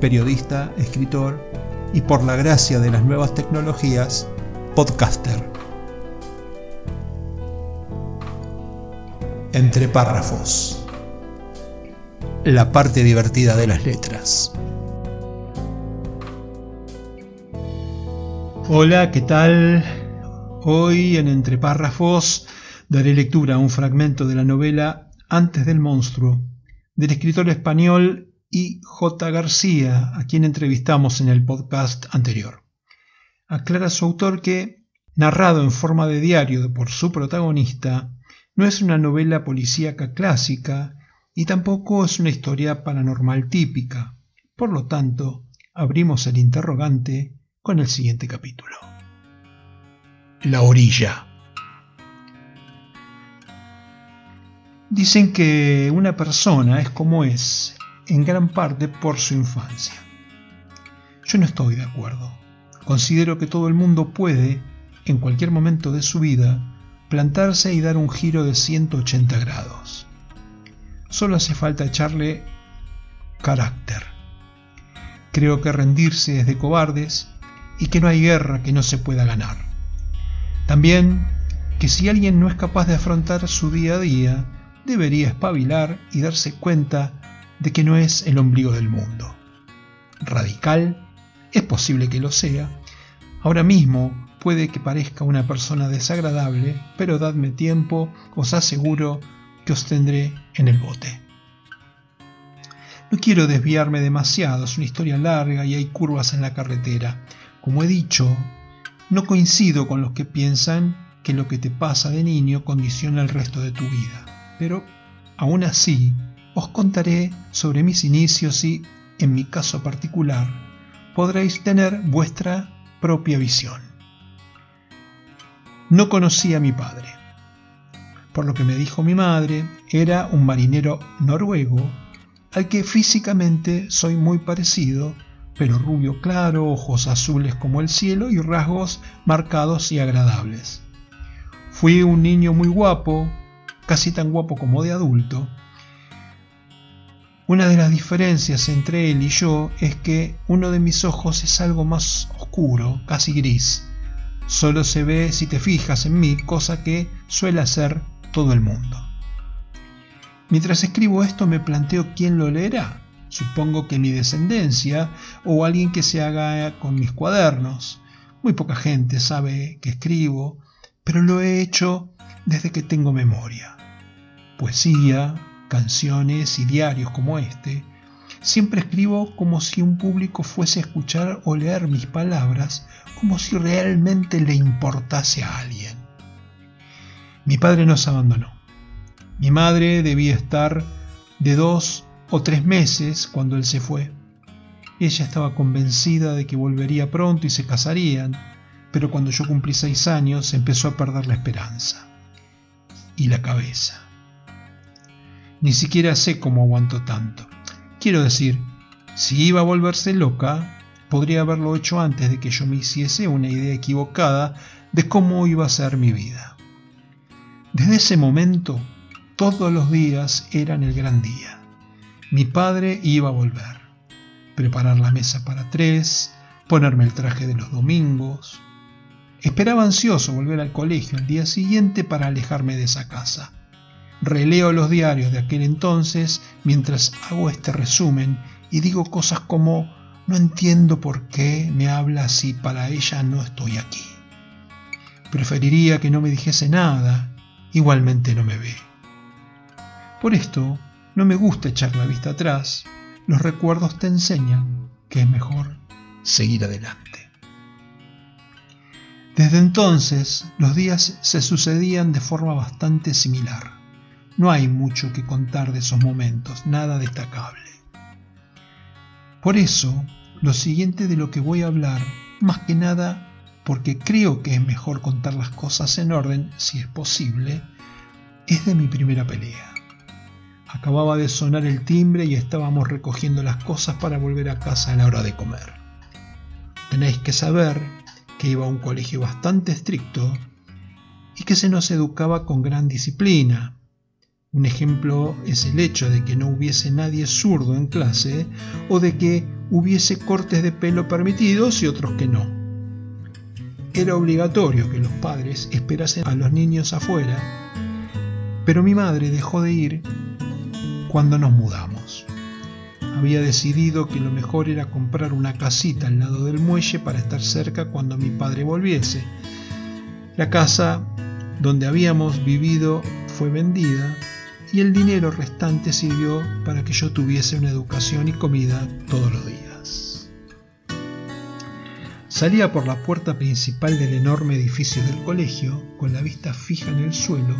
periodista, escritor y por la gracia de las nuevas tecnologías, podcaster. Entre párrafos. La parte divertida de las letras. Hola, ¿qué tal? Hoy en Entre párrafos daré lectura a un fragmento de la novela Antes del monstruo, del escritor español y J. García, a quien entrevistamos en el podcast anterior. Aclara su autor que, narrado en forma de diario por su protagonista, no es una novela policíaca clásica y tampoco es una historia paranormal típica. Por lo tanto, abrimos el interrogante con el siguiente capítulo. La orilla. Dicen que una persona es como es en gran parte por su infancia. Yo no estoy de acuerdo. Considero que todo el mundo puede, en cualquier momento de su vida, plantarse y dar un giro de 180 grados. Solo hace falta echarle carácter. Creo que rendirse es de cobardes y que no hay guerra que no se pueda ganar. También que si alguien no es capaz de afrontar su día a día, debería espabilar y darse cuenta de que no es el ombligo del mundo. Radical, es posible que lo sea. Ahora mismo puede que parezca una persona desagradable, pero dadme tiempo, os aseguro que os tendré en el bote. No quiero desviarme demasiado, es una historia larga y hay curvas en la carretera. Como he dicho, no coincido con los que piensan que lo que te pasa de niño condiciona el resto de tu vida. Pero, aún así, os contaré sobre mis inicios y, en mi caso particular, podréis tener vuestra propia visión. No conocí a mi padre. Por lo que me dijo mi madre, era un marinero noruego al que físicamente soy muy parecido, pero rubio claro, ojos azules como el cielo y rasgos marcados y agradables. Fui un niño muy guapo, casi tan guapo como de adulto, una de las diferencias entre él y yo es que uno de mis ojos es algo más oscuro, casi gris. Solo se ve si te fijas en mí, cosa que suele hacer todo el mundo. Mientras escribo esto me planteo quién lo leerá. Supongo que mi descendencia o alguien que se haga con mis cuadernos. Muy poca gente sabe que escribo, pero lo he hecho desde que tengo memoria. Poesía, canciones y diarios como este, siempre escribo como si un público fuese a escuchar o leer mis palabras, como si realmente le importase a alguien. Mi padre nos abandonó. Mi madre debía estar de dos o tres meses cuando él se fue. Ella estaba convencida de que volvería pronto y se casarían, pero cuando yo cumplí seis años empezó a perder la esperanza y la cabeza. Ni siquiera sé cómo aguantó tanto. Quiero decir, si iba a volverse loca, podría haberlo hecho antes de que yo me hiciese una idea equivocada de cómo iba a ser mi vida. Desde ese momento, todos los días eran el gran día. Mi padre iba a volver, preparar la mesa para tres, ponerme el traje de los domingos. Esperaba ansioso volver al colegio el día siguiente para alejarme de esa casa. Releo los diarios de aquel entonces mientras hago este resumen y digo cosas como no entiendo por qué me habla si para ella no estoy aquí. Preferiría que no me dijese nada, igualmente no me ve. Por esto, no me gusta echar la vista atrás, los recuerdos te enseñan que es mejor seguir adelante. Desde entonces, los días se sucedían de forma bastante similar. No hay mucho que contar de esos momentos, nada destacable. Por eso, lo siguiente de lo que voy a hablar, más que nada porque creo que es mejor contar las cosas en orden, si es posible, es de mi primera pelea. Acababa de sonar el timbre y estábamos recogiendo las cosas para volver a casa a la hora de comer. Tenéis que saber que iba a un colegio bastante estricto y que se nos educaba con gran disciplina. Un ejemplo es el hecho de que no hubiese nadie zurdo en clase o de que hubiese cortes de pelo permitidos y otros que no. Era obligatorio que los padres esperasen a los niños afuera, pero mi madre dejó de ir cuando nos mudamos. Había decidido que lo mejor era comprar una casita al lado del muelle para estar cerca cuando mi padre volviese. La casa donde habíamos vivido fue vendida y el dinero restante sirvió para que yo tuviese una educación y comida todos los días. Salía por la puerta principal del enorme edificio del colegio, con la vista fija en el suelo,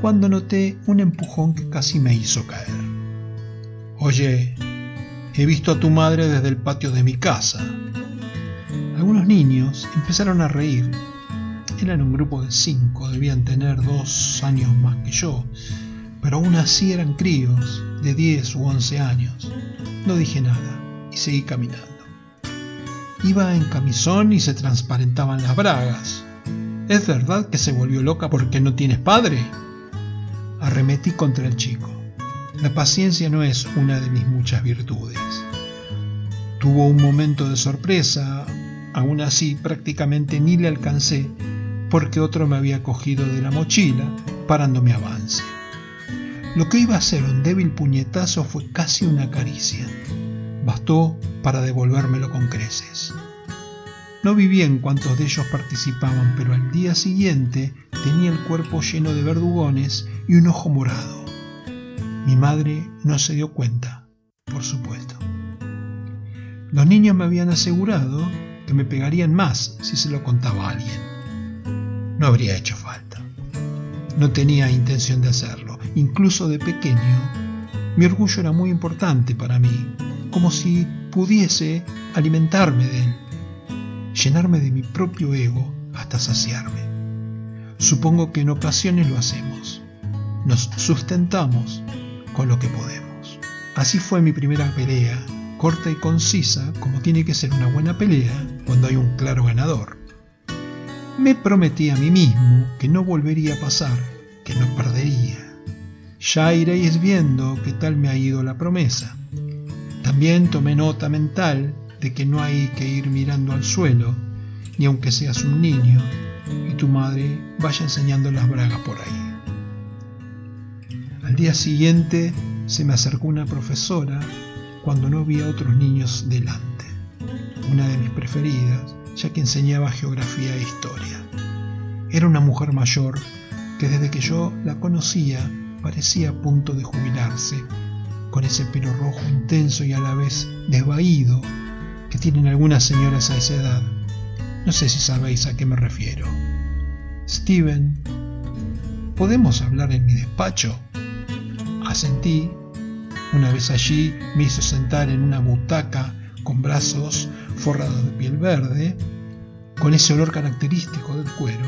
cuando noté un empujón que casi me hizo caer. Oye, he visto a tu madre desde el patio de mi casa. Algunos niños empezaron a reír eran un grupo de cinco, debían tener dos años más que yo, pero aún así eran críos de diez u once años. No dije nada y seguí caminando. Iba en camisón y se transparentaban las bragas. ¿Es verdad que se volvió loca porque no tienes padre? Arremetí contra el chico. La paciencia no es una de mis muchas virtudes. Tuvo un momento de sorpresa, aún así prácticamente ni le alcancé porque otro me había cogido de la mochila, parándome avance. Lo que iba a ser un débil puñetazo fue casi una caricia. Bastó para devolvérmelo con creces. No vi bien cuántos de ellos participaban, pero al día siguiente tenía el cuerpo lleno de verdugones y un ojo morado. Mi madre no se dio cuenta, por supuesto. Los niños me habían asegurado que me pegarían más si se lo contaba a alguien no habría hecho falta. No tenía intención de hacerlo. Incluso de pequeño, mi orgullo era muy importante para mí, como si pudiese alimentarme de él, llenarme de mi propio ego hasta saciarme. Supongo que en ocasiones lo hacemos. Nos sustentamos con lo que podemos. Así fue mi primera pelea, corta y concisa, como tiene que ser una buena pelea cuando hay un claro ganador. Me prometí a mí mismo que no volvería a pasar, que no perdería. Ya iréis viendo qué tal me ha ido la promesa. También tomé nota mental de que no hay que ir mirando al suelo, ni aunque seas un niño y tu madre vaya enseñando las bragas por ahí. Al día siguiente se me acercó una profesora cuando no había otros niños delante, una de mis preferidas, ya que enseñaba geografía e historia. Era una mujer mayor que desde que yo la conocía parecía a punto de jubilarse, con ese pelo rojo intenso y a la vez desvaído que tienen algunas señoras a esa edad. No sé si sabéis a qué me refiero. Steven, ¿podemos hablar en mi despacho? Asentí. Una vez allí me hizo sentar en una butaca con brazos forrados de piel verde, con ese olor característico del cuero.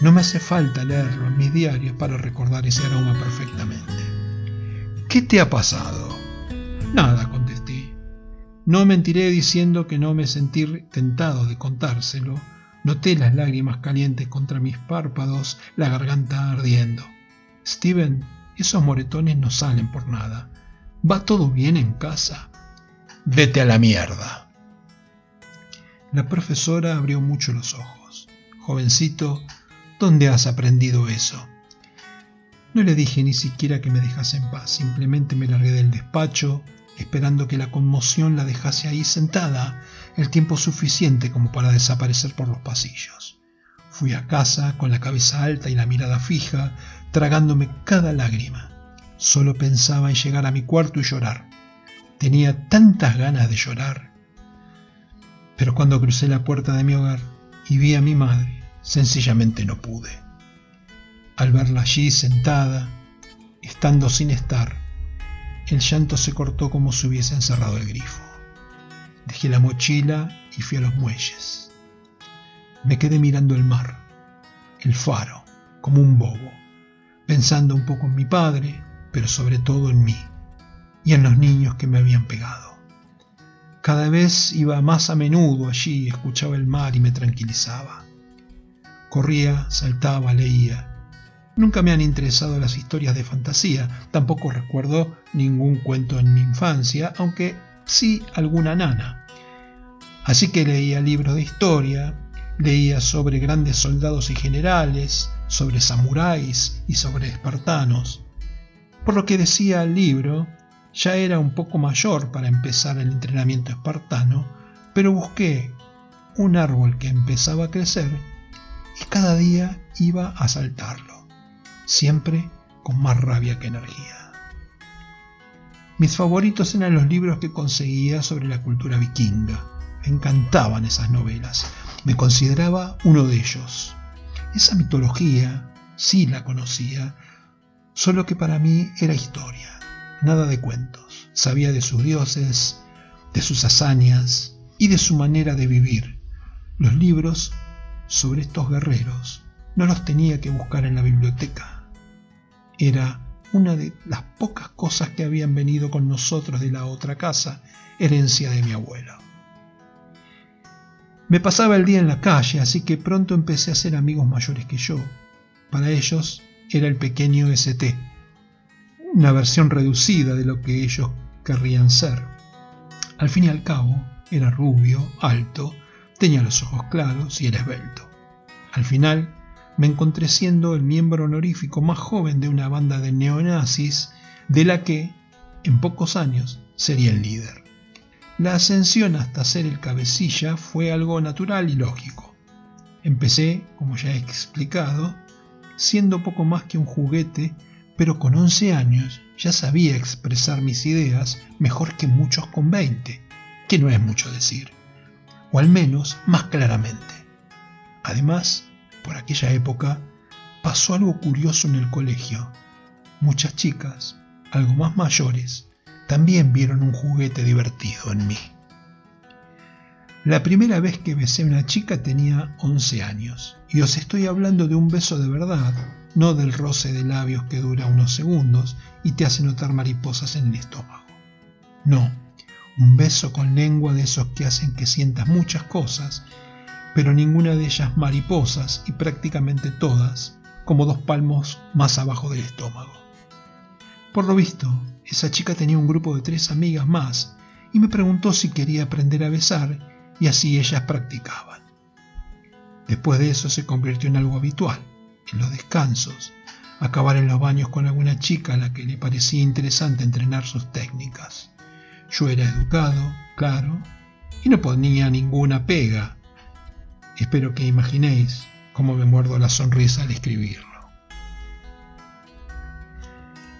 No me hace falta leerlo en mis diarios para recordar ese aroma perfectamente. ¿Qué te ha pasado? Nada, contesté. No mentiré diciendo que no me sentí tentado de contárselo. Noté las lágrimas calientes contra mis párpados, la garganta ardiendo. Steven, esos moretones no salen por nada. ¿Va todo bien en casa? Vete a la mierda. La profesora abrió mucho los ojos. Jovencito, ¿dónde has aprendido eso? No le dije ni siquiera que me dejase en paz, simplemente me largué del despacho, esperando que la conmoción la dejase ahí sentada el tiempo suficiente como para desaparecer por los pasillos. Fui a casa con la cabeza alta y la mirada fija, tragándome cada lágrima. Solo pensaba en llegar a mi cuarto y llorar. Tenía tantas ganas de llorar. Pero cuando crucé la puerta de mi hogar y vi a mi madre, sencillamente no pude. Al verla allí sentada, estando sin estar, el llanto se cortó como si hubiese encerrado el grifo. Dejé la mochila y fui a los muelles. Me quedé mirando el mar, el faro, como un bobo, pensando un poco en mi padre, pero sobre todo en mí y en los niños que me habían pegado. Cada vez iba más a menudo allí, escuchaba el mar y me tranquilizaba. Corría, saltaba, leía. Nunca me han interesado las historias de fantasía, tampoco recuerdo ningún cuento en mi infancia, aunque sí alguna nana. Así que leía libros de historia, leía sobre grandes soldados y generales, sobre samuráis y sobre espartanos. Por lo que decía el libro, ya era un poco mayor para empezar el entrenamiento espartano, pero busqué un árbol que empezaba a crecer y cada día iba a saltarlo, siempre con más rabia que energía. Mis favoritos eran los libros que conseguía sobre la cultura vikinga. Me encantaban esas novelas. Me consideraba uno de ellos. Esa mitología sí la conocía, solo que para mí era historia, nada de cuentos. Sabía de sus dioses, de sus hazañas y de su manera de vivir. Los libros sobre estos guerreros no los tenía que buscar en la biblioteca. Era una de las pocas cosas que habían venido con nosotros de la otra casa, herencia de mi abuelo. Me pasaba el día en la calle, así que pronto empecé a hacer amigos mayores que yo. Para ellos era el pequeño ST, una versión reducida de lo que ellos querrían ser. Al fin y al cabo, era rubio, alto, tenía los ojos claros y era esbelto. Al final, me encontré siendo el miembro honorífico más joven de una banda de neonazis de la que, en pocos años, sería el líder. La ascensión hasta ser el cabecilla fue algo natural y lógico. Empecé, como ya he explicado, siendo poco más que un juguete, pero con 11 años ya sabía expresar mis ideas mejor que muchos con 20, que no es mucho decir, o al menos más claramente. Además, por aquella época, pasó algo curioso en el colegio. Muchas chicas, algo más mayores, también vieron un juguete divertido en mí. La primera vez que besé a una chica tenía 11 años, y os estoy hablando de un beso de verdad, no del roce de labios que dura unos segundos y te hace notar mariposas en el estómago. No, un beso con lengua de esos que hacen que sientas muchas cosas, pero ninguna de ellas mariposas y prácticamente todas como dos palmos más abajo del estómago. Por lo visto, esa chica tenía un grupo de tres amigas más y me preguntó si quería aprender a besar y así ellas practicaban. Después de eso se convirtió en algo habitual, en los descansos, acabar en los baños con alguna chica a la que le parecía interesante entrenar sus técnicas. Yo era educado, claro, y no ponía ninguna pega. Espero que imaginéis cómo me muerdo la sonrisa al escribirlo.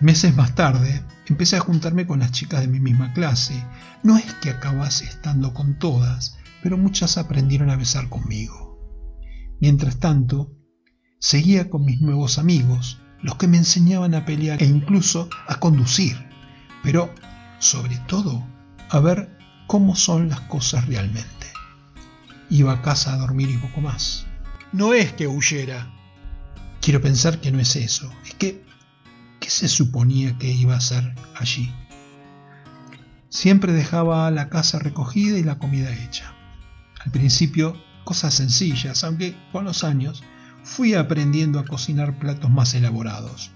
Meses más tarde, empecé a juntarme con las chicas de mi misma clase. No es que acabase estando con todas, pero muchas aprendieron a besar conmigo. Mientras tanto, seguía con mis nuevos amigos, los que me enseñaban a pelear e incluso a conducir, pero sobre todo a ver cómo son las cosas realmente. Iba a casa a dormir y poco más. No es que huyera. Quiero pensar que no es eso, es que ¿Qué se suponía que iba a hacer allí? Siempre dejaba la casa recogida y la comida hecha. Al principio, cosas sencillas, aunque con los años fui aprendiendo a cocinar platos más elaborados.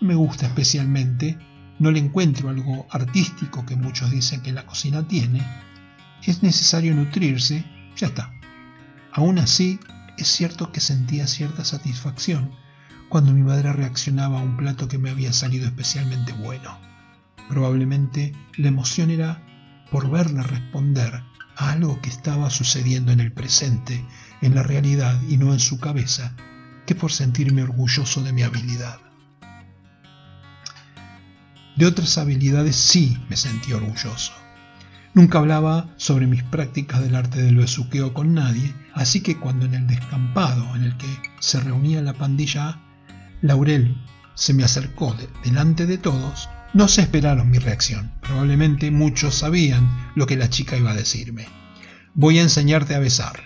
Me gusta especialmente, no le encuentro algo artístico que muchos dicen que la cocina tiene. Es necesario nutrirse, ya está. Aún así, es cierto que sentía cierta satisfacción cuando mi madre reaccionaba a un plato que me había salido especialmente bueno. Probablemente la emoción era por verla responder a algo que estaba sucediendo en el presente, en la realidad y no en su cabeza, que por sentirme orgulloso de mi habilidad. De otras habilidades sí me sentí orgulloso. Nunca hablaba sobre mis prácticas del arte del besuqueo con nadie, así que cuando en el descampado en el que se reunía la pandilla Laurel se me acercó delante de todos, No se esperaron mi reacción. Probablemente muchos sabían lo que la chica iba a decirme. Voy a enseñarte a besar.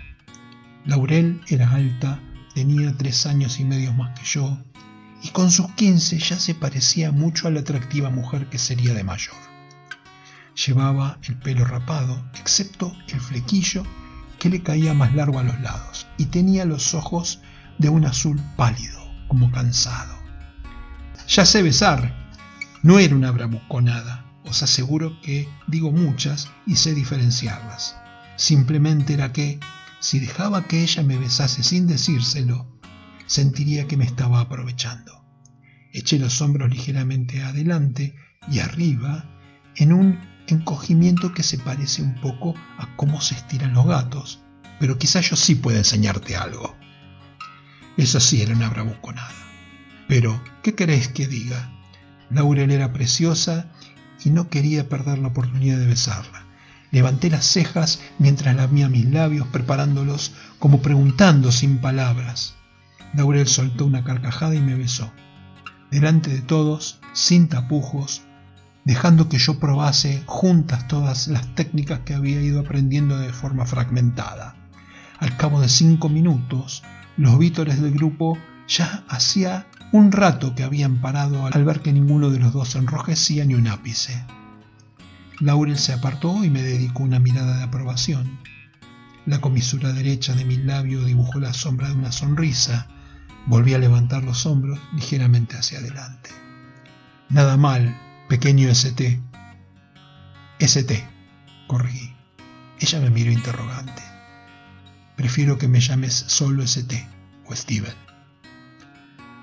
Laurel era alta, tenía tres años y medio más que yo, y con sus quince ya se parecía mucho a la atractiva mujer que sería de mayor. Llevaba el pelo rapado, excepto el flequillo que le caía más largo a los lados, y tenía los ojos de un azul pálido, como cansado. Ya sé besar. No era una bravuconada. Os aseguro que digo muchas y sé diferenciarlas. Simplemente era que, si dejaba que ella me besase sin decírselo, sentiría que me estaba aprovechando. Eché los hombros ligeramente adelante y arriba en un encogimiento que se parece un poco a cómo se estiran los gatos, pero quizás yo sí pueda enseñarte algo. Eso sí era una bravuconada. Pero, ¿qué queréis que diga? Laurel era preciosa y no quería perder la oportunidad de besarla. Levanté las cejas mientras lamía mis labios, preparándolos como preguntando sin palabras. Laurel soltó una carcajada y me besó. Delante de todos, sin tapujos, dejando que yo probase juntas todas las técnicas que había ido aprendiendo de forma fragmentada. Al cabo de cinco minutos, los vítores del grupo ya hacía un rato que habían parado al ver que ninguno de los dos enrojecía ni un ápice. Laurel se apartó y me dedicó una mirada de aprobación. La comisura derecha de mi labio dibujó la sombra de una sonrisa. Volví a levantar los hombros ligeramente hacia adelante. Nada mal, Pequeño ST. ST, corregí. Ella me miró interrogante. Prefiero que me llames solo ST o Steven.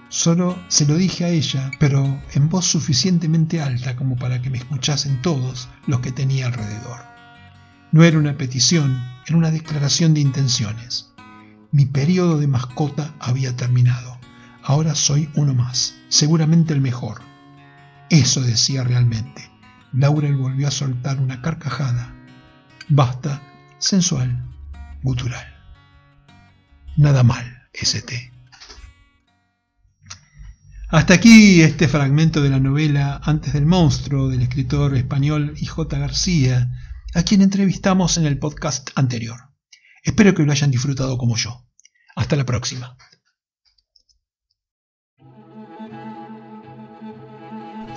Solo se lo dije a ella, pero en voz suficientemente alta como para que me escuchasen todos los que tenía alrededor. No era una petición, era una declaración de intenciones. Mi periodo de mascota había terminado. Ahora soy uno más, seguramente el mejor, eso decía realmente. Laurel volvió a soltar una carcajada. Basta, sensual, gutural. Nada mal, ST. Hasta aquí este fragmento de la novela Antes del monstruo del escritor español I.J. García, a quien entrevistamos en el podcast anterior. Espero que lo hayan disfrutado como yo. Hasta la próxima.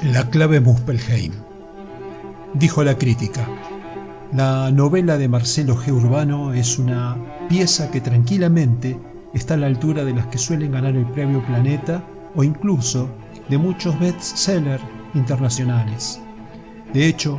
La clave Muspelheim. Dijo la crítica. La novela de Marcelo G. Urbano es una pieza que tranquilamente está a la altura de las que suelen ganar el premio Planeta o incluso de muchos bestsellers internacionales. De hecho,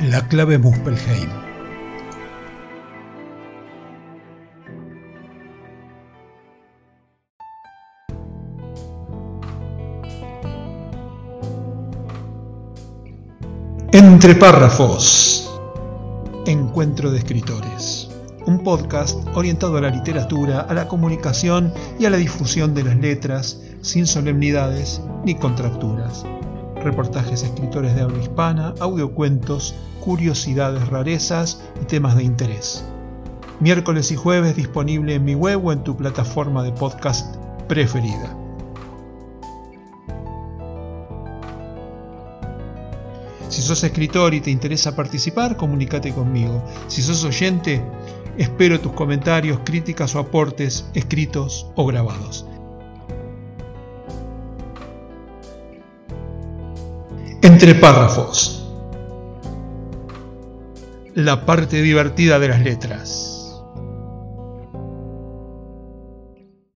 La clave Muspelheim. Entre párrafos. Encuentro de escritores. Un podcast orientado a la literatura, a la comunicación y a la difusión de las letras, sin solemnidades ni contracturas. Reportajes escritores de habla hispana, audiocuentos, curiosidades, rarezas y temas de interés. Miércoles y jueves disponible en mi web o en tu plataforma de podcast preferida. Si sos escritor y te interesa participar, comunícate conmigo. Si sos oyente, espero tus comentarios, críticas o aportes escritos o grabados. Entre párrafos. la parte divertida de las letras.